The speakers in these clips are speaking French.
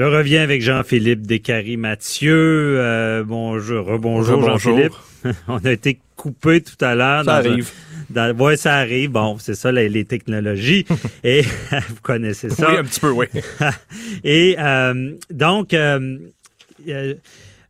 Je reviens avec Jean-Philippe Descaries Mathieu. Euh, bonjour, rebonjour. Jean-Philippe. On a été coupé tout à l'heure. Ça dans un- arrive. dans- ouais, ça arrive. Bon, c'est ça les, les technologies. Et vous connaissez ça. Oui, un petit peu, oui. Et euh, donc, euh,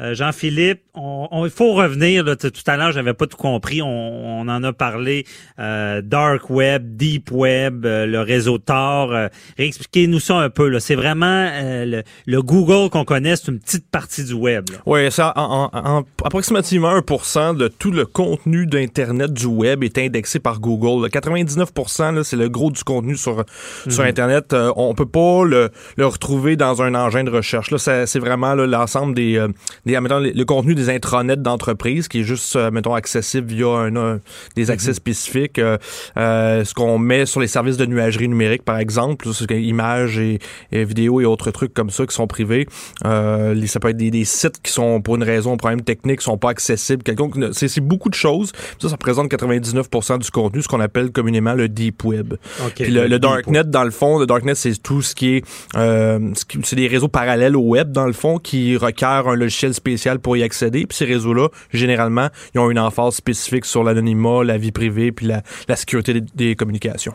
euh, Jean-Philippe, on, on- il faut revenir. Là, tout à l'heure, j'avais pas tout compris. On, on en a parlé. euh, dark web, deep web, euh, le réseau Tor. Euh, Réexpliquez-nous ça un peu. C'est vraiment euh, le, le Google qu'on connaît, c'est une petite partie du web. là. Oui, ça, en, en- en- approximativement 1% de tout le contenu d'Internet du web est indexé par Google. Le 99%, là, c'est le gros du contenu sur, sur Internet. Euh, on peut pas le, le retrouver dans un engin de recherche. Là, c'est vraiment l'ensemble des, euh, des mettons, le, le contenu des intranets d'entreprise qui est juste, euh, mettons, accessible via un, un- des accès spécifiques. Euh, euh, ce qu'on met sur les services de nuagerie numérique, par exemple, images et, et vidéos et autres trucs comme ça qui sont privés. Euh, ça peut être des, des sites qui sont, pour une raison, un problème technique, sont pas accessibles. Quelconque, c'est, beaucoup de choses. Ça, ça représente 99% du contenu, ce qu'on appelle communément le deep web. OK. Puis le, darknet, dans le fond, le darknet, c'est tout ce qui est, euh, c'est des réseaux parallèles au web, dans le fond, qui requièrent un logiciel spécial pour y accéder. Puis ces réseaux-là, généralement, ils ont une emphase spécifique sur l'anonymat, la vie privée, puis la, la sécurité des, des communications.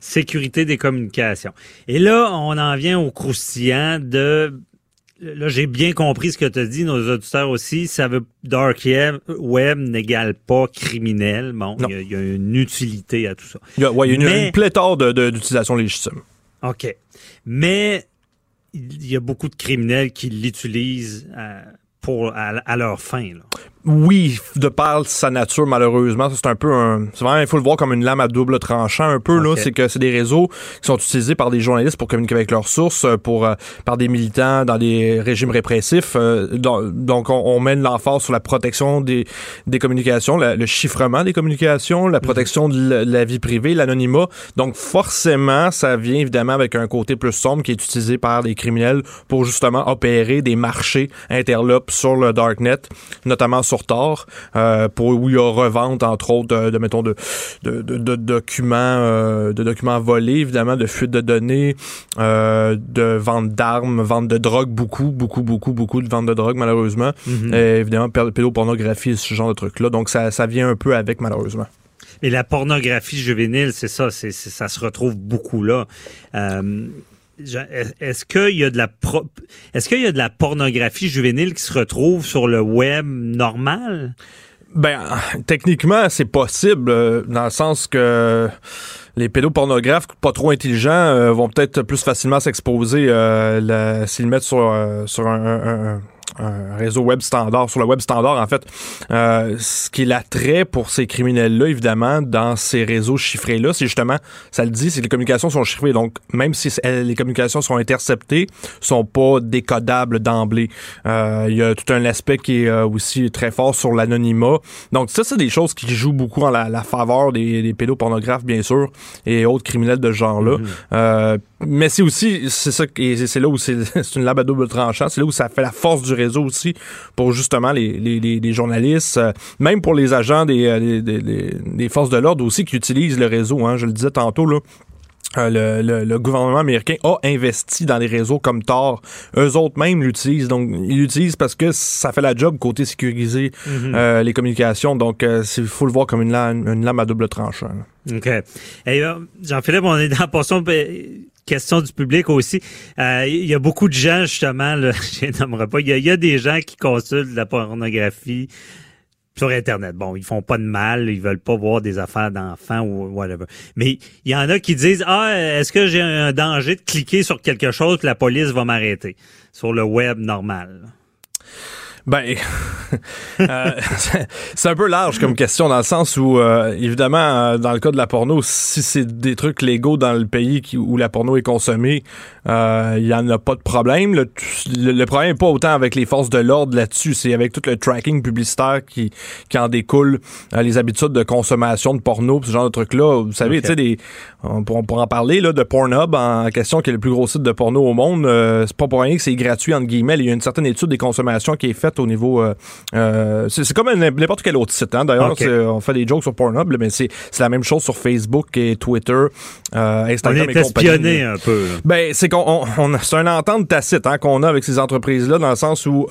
sécurité des communications. Et là, on en vient au croustillant de... Là, j'ai bien compris ce que tu as dit, nos auditeurs aussi. Ça veut dark web, web n'égale pas criminel. Bon, il y, a- il y a une utilité à tout ça. Il y a, ouais, il y a une, Mais- une pléthore de, de- d'utilisations légitimes. OK. Mais il y a beaucoup de criminels qui l'utilisent euh, pour à, à leur fin. Là. Oui, de par sa nature, malheureusement, c'est un peu un. C'est vraiment, il faut le voir comme une lame à double tranchant, un peu, là. C'est que c'est des réseaux qui sont utilisés par des journalistes pour communiquer avec leurs sources, euh, pour, euh, par des militants dans des régimes répressifs. euh, donc, on, on mène l'emphase sur la protection des, des communications, la- le chiffrement des communications, la protection de la, la vie privée, l'anonymat. Donc, forcément, ça vient évidemment avec un côté plus sombre qui est utilisé par des criminels pour justement opérer des marchés interlopes sur le darknet, notamment sur Euh, pour où il y a revente entre autres de, de, mettons de, de, de- documents, euh, de documents volés, évidemment, de fuite de données, euh, de vente d'armes, vente de drogue, beaucoup, beaucoup, beaucoup, beaucoup de vente de drogue malheureusement, Euh, évidemment pé- pédopornographie, ce genre de trucs là. Donc ça, ça vient un peu avec malheureusement. Et la pornographie juvénile, c'est ça, c'est, ça se retrouve beaucoup là. Euh, est-ce qu'il y a de la pro- est-ce qu'il y a de la pornographie juvénile qui se retrouve sur le web normal? Ben, techniquement, c'est possible, euh, dans le sens que les pédopornographes pas trop intelligents euh, vont peut-être plus facilement s'exposer euh, s'ils mettent sur, euh, sur un, un- un- un réseau web standard, sur le web standard, en fait. Euh, ce qui est l'attrait pour ces criminels-là, évidemment, dans ces réseaux chiffrés-là, c'est justement, ça le dit, c'est que les communications sont chiffrées. Donc, même si les communications sont interceptées, sont pas décodables d'emblée. Euh, Il y a tout un aspect qui est euh, aussi très fort sur l'anonymat. Donc, ça, c'est des choses qui jouent beaucoup en la, la faveur des, des pédopornographes, bien sûr, et autres criminels de ce genre-là. Euh, mais c'est aussi, c'est ça, et c'est- là où c'est c'est une lame à double tranchant, c'est là où ça fait la force du réseau aussi pour justement les, les, les, les journalistes, euh, même pour les agents des, euh, des, forces de l'ordre aussi qui utilisent le réseau. Hein, je le disais tantôt, là. Euh, le, le- le gouvernement américain a investi dans des réseaux comme Tor. Eux autres même l'utilisent. Donc, ils l'utilisent parce que ça fait la job côté sécuriser euh, les communications. Donc, il faut le voir comme une lame, une lame à double tranchant. là. OK. Et Jean-Philippe, on est dans la portion euh, question du public aussi. Euh, Il y a beaucoup de gens, justement, là, je pas, il y, a, des gens qui consultent la pornographie sur Internet. Bon, ils font pas de mal, ils veulent pas voir des affaires d'enfants ou whatever. Mais il y en a qui disent, ah, est-ce que j'ai un danger de cliquer sur quelque chose que la police va m'arrêter sur le web normal? Ben, euh, c'est un peu large comme question dans le sens où, euh, évidemment, euh, dans le cas de la porno, si c'est des trucs légaux dans le pays où la porno est consommée, il n'y en a pas de problème. Le, le, problème n'est pas autant avec les forces de l'ordre là-dessus, c'est avec tout le tracking publicitaire qui, qui en découle, les habitudes de consommation de porno, ce genre de trucs-là. Vous savez, tu sais, on, pourra en parler là, de Pornhub en question, qui est le plus gros site de porno au monde. c'est pas pour rien que c'est gratuit, entre guillemets. Il y a une certaine étude des consommations qui est faite au niveau. Euh, euh, c'est comme n'importe quel autre site. Hein. D'ailleurs, on fait des jokes sur Pornhub, mais c'est la même chose sur Facebook et Twitter, euh, Instagram on est espionné un peu. Ben, c'est qu'on c'est un entente tacite hein, qu'on a avec ces entreprises-là, dans le sens où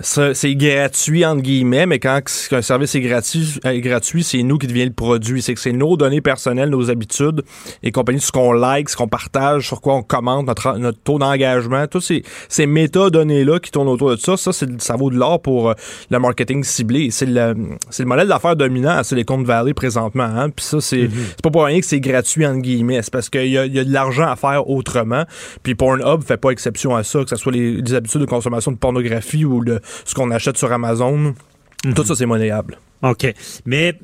c'est gratuit entre guillemets, mais quand un service est gratuit, est gratuit, c'est nous qui devient le produit. C'est que c'est nos données personnelles, nos habitudes et compagnie, ce qu'on like, ce qu'on partage, sur quoi on commente, notre, notre taux d'engagement, tous ces, ces métadonnées-là qui tournent autour de ça, ça, ça vaut de l'or pour euh, le marketing ciblé. C'est le, le modèle d'affaires dominant à Silicon Valley présentement. Hein? Puis ça, c'est mm-hmm. pas pour rien que c'est gratuit, entre guillemets. C'est parce qu'il y a, y a de l'argent à faire autrement. Puis Pornhub fait pas exception à ça, que ce soit les, habitudes de consommation de pornographie ou le, ce qu'on achète sur Amazon. Tout mm-hmm. ça, c'est monnayable. OK. Mais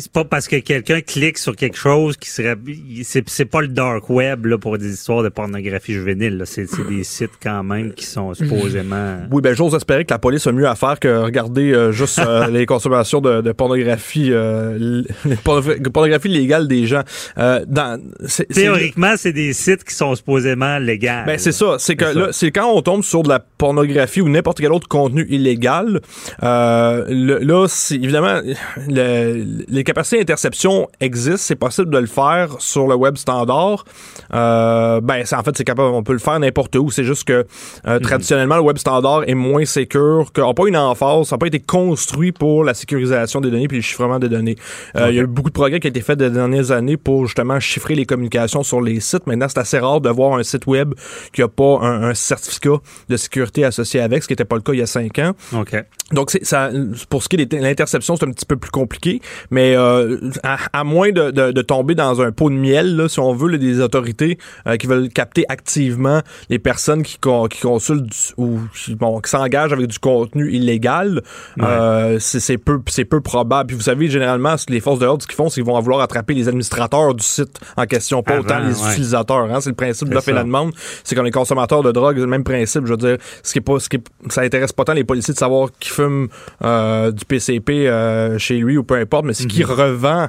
c'est pas parce que quelqu'un clique sur quelque chose qui serait c'est pas le dark web là pour des histoires de pornographie juvénile c'est des sites quand même qui sont supposément oui ben j'ose espérer que la police a mieux à faire que regarder euh, juste euh, les consommations de, pornographie euh, pornographie légale des gens. Dans théoriquement c'est des sites qui sont supposément légaux. Ben c'est ça. C'est que là c'est quand on tombe sur de la pornographie ou n'importe quel autre contenu illégal là c'est évidemment le les capacités d'interception existent, c'est possible de le faire sur le web standard. Euh, ben, en fait, c'est capable, on peut le faire n'importe où. C'est juste que euh, mhm. traditionnellement, le web standard est moins sécur, n'a pas une emphase, ça n'a pas été construit pour la sécurisation des données puis le chiffrement des données. Euh, il y a eu beaucoup de progrès qui ont été faits des dernières années pour justement chiffrer les communications sur les sites. Maintenant, c'est assez rare de voir un site web qui n'a pas un, certificat de sécurité associé avec, ce qui n'était pas le cas il y a cinq ans. Donc, c'est, ça, pour ce qui est de l'interception, c'est un petit peu plus compliqué, mais euh, à, moins de, de, tomber dans un pot de miel, là, si on veut, des autorités euh, qui veulent capter activement les personnes qui, qui consultent ou qui, bon, qui s'engagent avec du contenu illégal, euh, c'est, peu, c'est peu probable. Puis vous savez, généralement, les forces de l'ordre, ce qu'ils font, c'est qu'ils vont vouloir attraper les administrateurs du site en question, pas autant les utilisateurs. Hein, c'est le principe de l'offre et la demande. C'est comme les consommateurs de drogue, c'est le même principe. Je veux dire, ce qui est pas, ce qui ça intéresse pas tant les policiers de savoir qui fume du PCP chez lui ou peu importe, mais qui revend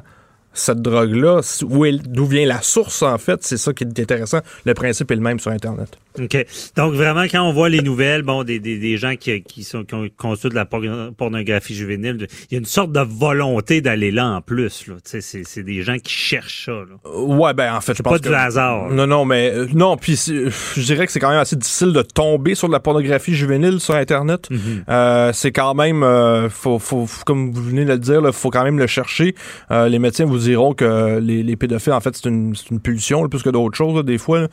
cette drogue-là, d'où vient la source, en fait, c'est ça qui est intéressant. Le principe est le même sur Internet. OK. Donc, vraiment, quand on voit les nouvelles, bon, des, des, des gens qui, qui, sont, qui ont conçu de la pornographie juvénile, il y a une sorte de volonté d'aller là en plus. Là. C'est, des gens qui cherchent ça. Là. Ouais, ben, en fait, je pense pas du hasard. Non, non, mais euh, non, puis je dirais que c'est quand même assez difficile de tomber sur de la pornographie juvénile sur Internet. Mm-hmm. euh, c'est quand même, euh, faut, faut, comme vous venez de le dire, il faut quand même le chercher. Euh, les médecins vous diront que les, les pédophiles, en fait, c'est une, une pulsion plus que d'autres choses, des fois.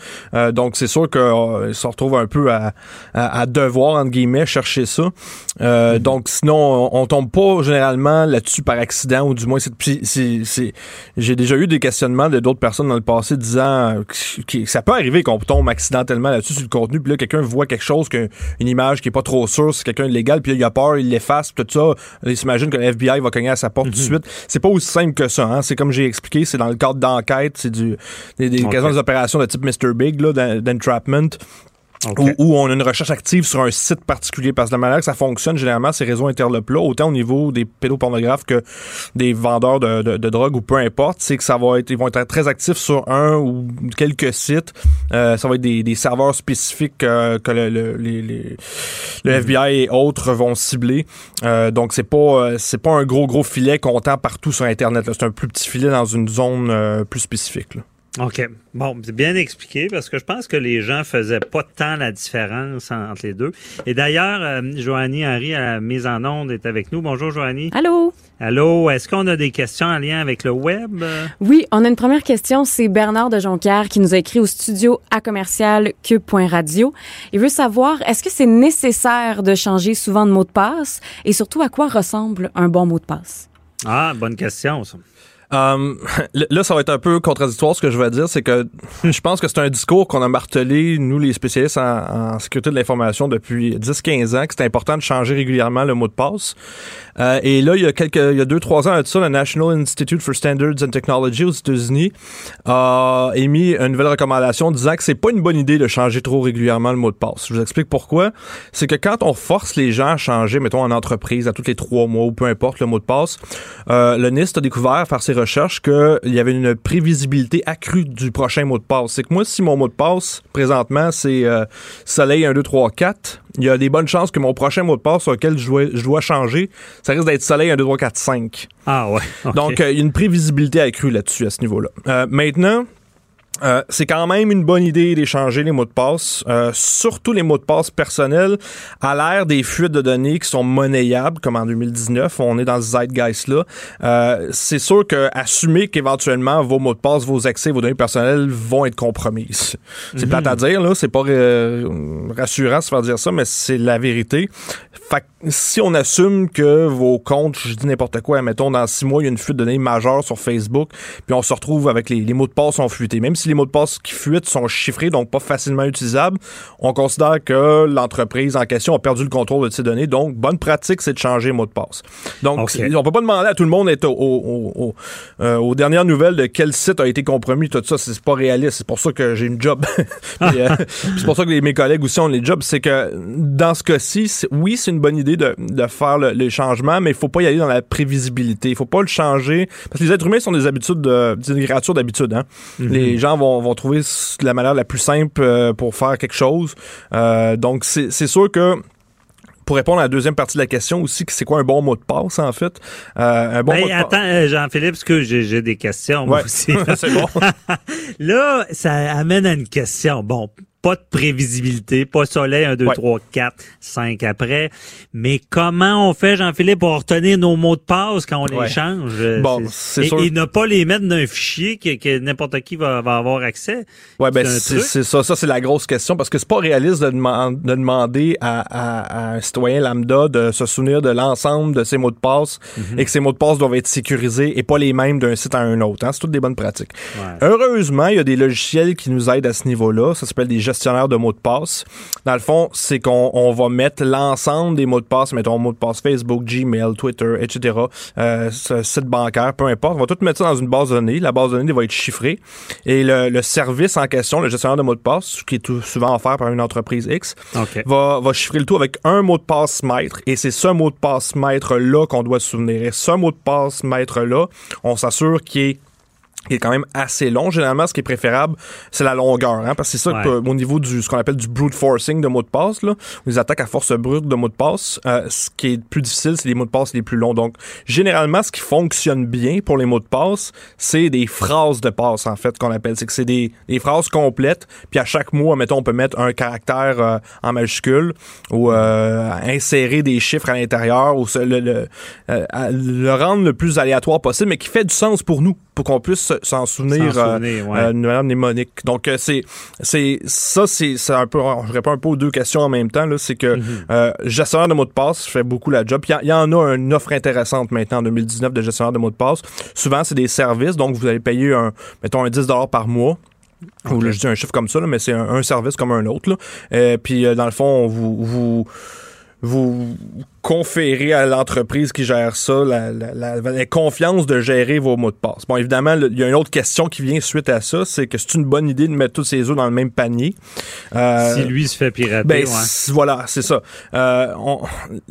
donc, c'est sûr que euh, se retrouve un peu à, à, devoir, entre guillemets, chercher ça. Euh, mhm. Donc, sinon, on, tombe pas généralement là-dessus par accident, ou du moins, c'est, j'ai déjà eu des questionnements de d'autres personnes dans le passé disant que, ça peut arriver qu'on tombe accidentellement là-dessus sur le contenu, puis là, quelqu'un voit quelque chose, qu'une une image qui est pas trop sûre, c'est quelqu'un de légal, puis il a peur, il l'efface, tout ça. Il s'imagine que le FBI va cogner à sa porte tout de mhm. suite. C'est pas aussi simple que ça. Hein? C'est comme j'ai expliqué, c'est dans le cadre d'enquête, c'est du des, des, opérations de type Mr. Big, là, d'entrapment. Où, on a une recherche active sur un site particulier. Parce que la manière que ça fonctionne, généralement, ces réseaux interlopes-là, autant au niveau des pédopornographes que des vendeurs de, de, drogue ou peu importe, c'est que ça va être, ils vont être très actifs sur un ou quelques sites. Euh, ça va être des, des serveurs spécifiques euh, que le, le, les, le mm-hmm. FBI et autres vont cibler. Euh, donc c'est pas c'est pas un gros gros filet comptant partout sur Internet. C'est un plus petit filet dans une zone plus spécifique. Là. OK. Bon, c'est bien expliqué parce que je pense que les gens faisaient pas tant la différence entre les deux. Et d'ailleurs, euh, Joanie Henry à la mise en onde est avec nous. Bonjour Joanie. Allô? Allô, est-ce qu'on a des questions en lien avec le web? Oui, on a une première question. C'est Bernard de Jonquière qui nous a écrit au studio à commercial cube.radio. Il veut savoir, est-ce que c'est nécessaire de changer souvent de mot de passe? Et surtout à quoi ressemble un bon mot de passe? Ah, bonne question, ça. Um, là, ça va être un peu contradictoire ce que je vais dire, c'est que je pense que c'est un discours qu'on a martelé, nous les spécialistes en, sécurité de l'information depuis 10-15 ans, que c'est important de changer régulièrement le mot de passe. Euh, et là, il y a quelques, il y a deux, trois ans ça, le National Institute for Standards and Technology aux États-Unis a émis une nouvelle recommandation disant que c'est pas une bonne idée de changer trop régulièrement le mot de passe. Je vous explique pourquoi. C'est que quand on force les gens à changer, mettons en entreprise, à tous les trois mois ou peu importe le mot de passe, euh, le NIST a découvert par ses recherches qu'il y avait une prévisibilité accrue du prochain mot de passe. C'est que moi, si mon mot de passe présentement c'est euh, Soleil 1, 2, 3, 4, il y a des bonnes chances que mon prochain mot de passe sur lequel je dois, je dois changer, ça risque d'être Soleil 1, 2, 3, 4, 5. Ah ouais. Donc, euh, il y a une prévisibilité accrue là-dessus, à ce niveau-là. Euh, maintenant, euh, c'est quand même une bonne idée d'échanger les mots de passe, euh, surtout les mots de passe personnels, à l'ère des fuites de données qui sont monnayables, comme en 2019, on est dans ce zeitgeist-là. Euh, c'est sûr que assumer qu'éventuellement vos mots de passe, vos accès, vos données personnelles vont être compromises. C'est plate à dire, là, c'est pas euh, rassurant de se faire dire ça, mais c'est la vérité. Fait que si on assume que vos comptes, je dis n'importe quoi, mettons dans six mois, il y a une fuite de données majeure sur Facebook, puis on se retrouve avec les, les mots de passe sont fuités. Même si les mots de passe qui fuitent sont chiffrés, donc pas facilement utilisables, on considère que l'entreprise en question a perdu le contrôle de ces données. Donc, bonne pratique, c'est de changer les mots de passe. Donc, Ok. c'est- on peut pas demander à tout le monde d'être au, au- au- euh, aux dernières nouvelles de quel site a été compromis, tout ça, c'est pas réaliste. C'est pour ça que j'ai une job. Euh, c'est pour ça que les- mes collègues aussi ont les jobs. C'est que dans ce cas-ci, oui, c'est une bonne idée de, de faire le, les changements, mais il faut pas y aller dans la prévisibilité. Il faut pas le changer. Parce que les êtres humains sont des habitudes, de, des créatures d'habitude. Hein? Les gens vont, vont trouver la manière la plus simple euh, pour faire quelque chose. Euh, donc, c'est sûr que pour répondre à la deuxième partie de la question aussi, c'est quoi un bon mot de passe, en fait? Euh, un bon Ben, mot de passe. attends, euh, Jean-Philippe, parce que j'ai des questions, moi Ouais. aussi. c'est bon. Là, ça amène à une question. Bon, pas de prévisibilité, pas soleil, 1, 2, Ouais. 3, 4, 5 après. Mais comment on fait, Jean-Philippe, pour retenir nos mots de passe quand on les Ouais. change? Euh, Bon, c'est et, sûr. et ne pas les mettre dans un fichier que, que n'importe qui va, va avoir accès. Ouais, ben C'est ça, ça c'est la grosse question parce que c'est pas réaliste de, deman- de demander à, à- à un citoyen lambda de se souvenir de l'ensemble de ses mots de passe Mhm. et que ces mots de passe doivent être sécurisés et pas les mêmes d'un site à un autre. Hein? C'est toutes des bonnes pratiques. Ouais. Heureusement, il y a des logiciels qui nous aident à ce niveau-là. Ça s'appelle des gestionnaires de mots de passe. Dans le fond, c'est qu'on on va mettre l'ensemble des mots de passe, mettons mots de passe Facebook, Gmail, Twitter, etc., euh, ce site bancaire, peu importe. On va tout mettre ça dans une base de données. La base de données va être chiffrée. Et le, le service en question, le gestionnaire de mots de passe, qui est tout souvent offert par une entreprise X, va, va chiffrer le tout avec un mot de passe maître. Et c'est ce mot de passe maître-là qu'on doit se souvenir. Et ce mot de passe maître-là, on s'assure qu'il est qui est quand même assez long. Généralement, ce qui est préférable, c'est la longueur, hein, parce que c'est ça Ouais. que, au niveau du ce qu'on appelle du brute forcing de mots de passe, là, les attaques à force brute de mots de passe, euh, ce qui est plus difficile, c'est les mots de passe les plus longs. Donc, généralement, ce qui fonctionne bien pour les mots de passe, c'est des phrases de passe, en fait, qu'on appelle. C'est que c'est des, des phrases complètes, puis à chaque mot, mettons, on peut mettre un caractère euh, en majuscule ou euh, insérer des chiffres à l'intérieur ou le, le, euh, le rendre le plus aléatoire possible, mais qui fait du sens pour nous, pour qu'on puisse se- s'en souvenir, euh, souvenir, ouais. euh, mnémonique. Donc, euh, c'est, c'est, ça, c'est, c'est un peu, je réponds un peu aux deux questions en même temps, là. C'est que, Mhm. euh, gestionnaire de mots de passe fait beaucoup la job. Il y, en a une offre intéressante maintenant en 2019 de gestionnaire de mots de passe. Souvent, c'est des services, donc vous allez payer un, mettons, un 10 par mois. Ou là, je dis un chiffre comme ça, là, mais c'est un, un service comme un autre. Là. Euh, puis dans le fond, vous, vous, vous conférez à l'entreprise qui gère ça la, la, la- la confiance de gérer vos mots de passe. Bon, évidemment, il y a une autre question qui vient suite à ça, c'est que c'est une bonne idée de mettre tous ses œufs dans le même panier. Euh, si lui se fait pirater, ben, ouais. voilà, c'est ça. Euh, on-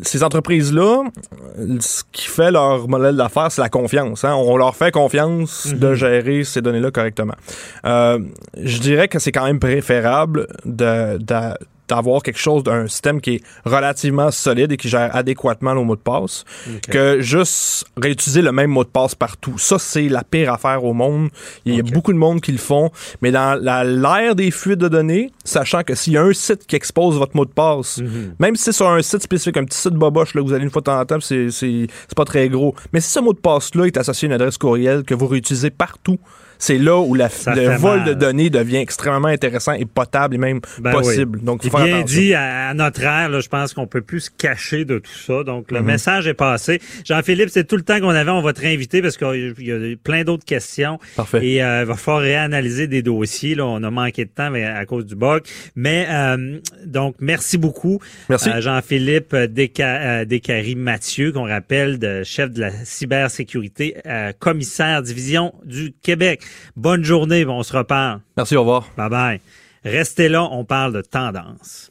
ces entreprises-là, ce qui fait leur modèle d'affaires, c'est la confiance. hein. On leur fait confiance Mhm. de gérer ces données-là correctement. Euh, je dirais que c'est quand même préférable de, de- d'avoir quelque chose d'un système qui est relativement solide et qui gère adéquatement nos mots de passe que juste réutiliser le même mot de passe partout. Ça, c'est la pire affaire au monde. Il y a beaucoup de monde qui le font. Mais dans l'ère des fuites de données, sachant que s'il y a un site qui expose votre mot de passe, Mhm. même si c'est sur un site spécifique, un petit site boboche, là, que vous allez une fois de temps en temps, c'est pas très gros. Mais si ce mot de passe-là est associé à une adresse courriel que vous réutilisez partout, c'est là où la, le vol mal. de données devient extrêmement intéressant et potable et même Ben possible. oui. Donc, faut faire bien attention. dit à, à notre ère, là, je pense qu'on peut plus se cacher de tout ça. Donc, Mhm. le message est passé. Jean-Philippe, c'est tout le temps qu'on avait. On va te réinviter parce qu'il y a plein d'autres questions. Parfait. Et euh, il va falloir réanalyser des dossiers. Là, on a manqué de temps mais à cause du bug. Mais euh, donc, merci beaucoup. Merci. Euh, Jean-Philippe Desca- euh, Descaries-Mathieu, qu'on rappelle de chef de la cybersécurité, euh, commissaire division du Québec. Bonne journée, on se reparle. Merci, au revoir. Bye bye. Restez là, on parle de tendance.